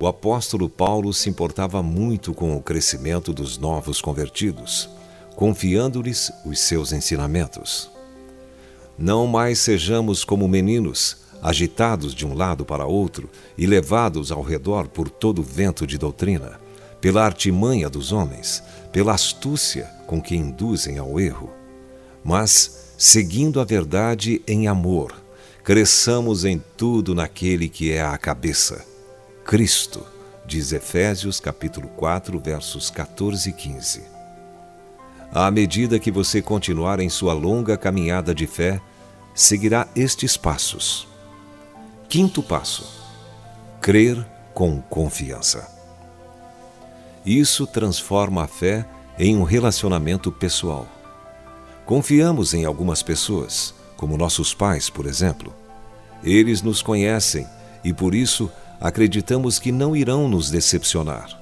O apóstolo Paulo se importava muito com o crescimento dos novos convertidos, confiando-lhes os seus ensinamentos. Não mais sejamos como meninos, agitados de um lado para outro e levados ao redor por todo vento de doutrina pela artimanha dos homens, pela astúcia com que induzem ao erro. Mas, seguindo a verdade em amor, cresçamos em tudo naquele que é a cabeça Cristo, diz Efésios capítulo 4, versos 14 e 15. À medida que você continuar em sua longa caminhada de fé, seguirá estes passos. Quinto passo: crer com confiança. Isso transforma a fé em um relacionamento pessoal. Confiamos em algumas pessoas, como nossos pais, por exemplo. Eles nos conhecem e por isso acreditamos que não irão nos decepcionar.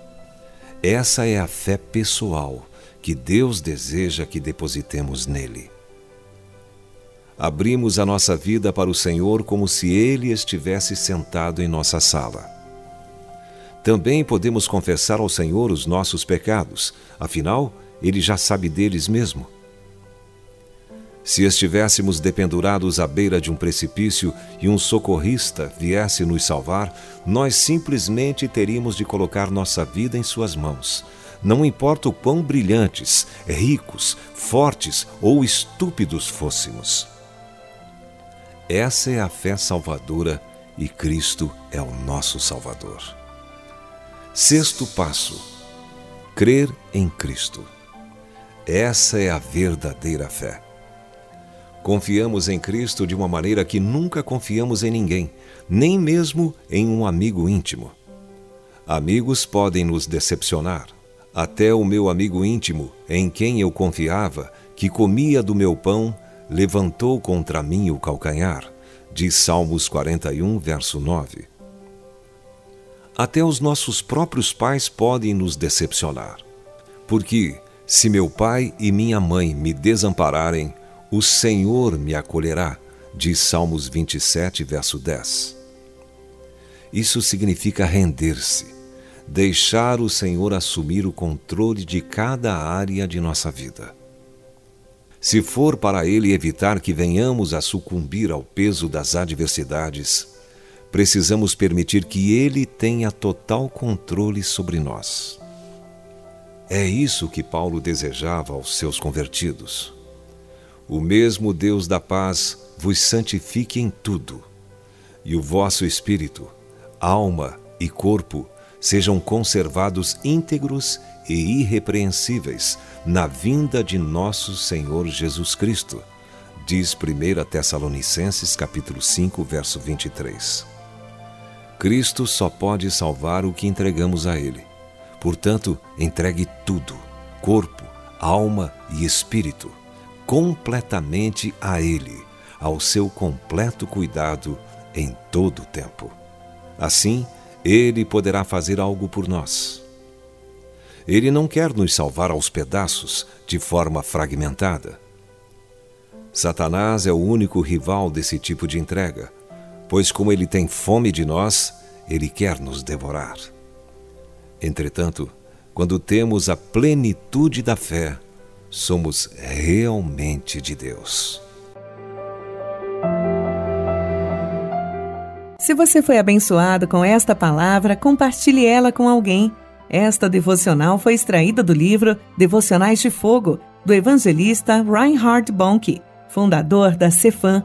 Essa é a fé pessoal que Deus deseja que depositemos nele. Abrimos a nossa vida para o Senhor como se Ele estivesse sentado em nossa sala. Também podemos confessar ao Senhor os nossos pecados, afinal, Ele já sabe deles mesmo. Se estivéssemos dependurados à beira de um precipício e um socorrista viesse nos salvar, nós simplesmente teríamos de colocar nossa vida em Suas mãos. Não importa o quão brilhantes, ricos, fortes ou estúpidos fôssemos. Essa é a fé salvadora e Cristo é o nosso Salvador. Sexto passo: crer em Cristo. Essa é a verdadeira fé. Confiamos em Cristo de uma maneira que nunca confiamos em ninguém, nem mesmo em um amigo íntimo. Amigos podem nos decepcionar. Até o meu amigo íntimo, em quem eu confiava, que comia do meu pão, levantou contra mim o calcanhar, diz Salmos 41, verso 9. Até os nossos próprios pais podem nos decepcionar. Porque, se meu pai e minha mãe me desampararem, o Senhor me acolherá, diz Salmos 27, verso 10. Isso significa render-se, deixar o Senhor assumir o controle de cada área de nossa vida. Se for para Ele evitar que venhamos a sucumbir ao peso das adversidades, precisamos permitir que Ele tenha total controle sobre nós. É isso que Paulo desejava aos seus convertidos. O mesmo Deus da paz vos santifique em tudo, e o vosso espírito, alma e corpo sejam conservados íntegros e irrepreensíveis na vinda de nosso Senhor Jesus Cristo, diz 1 Tessalonicenses capítulo 5, verso 23. Cristo só pode salvar o que entregamos a ele. Portanto, entregue tudo: corpo, alma e espírito completamente a Ele, ao seu completo cuidado em todo o tempo. Assim, Ele poderá fazer algo por nós. Ele não quer nos salvar aos pedaços, de forma fragmentada. Satanás é o único rival desse tipo de entrega, pois, como ele tem fome de nós, ele quer nos devorar. Entretanto, quando temos a plenitude da fé, somos realmente de Deus. Se você foi abençoado com esta palavra, compartilhe ela com alguém. Esta devocional foi extraída do livro Devocionais de Fogo, do evangelista Reinhard Bonnke, fundador da Cefam,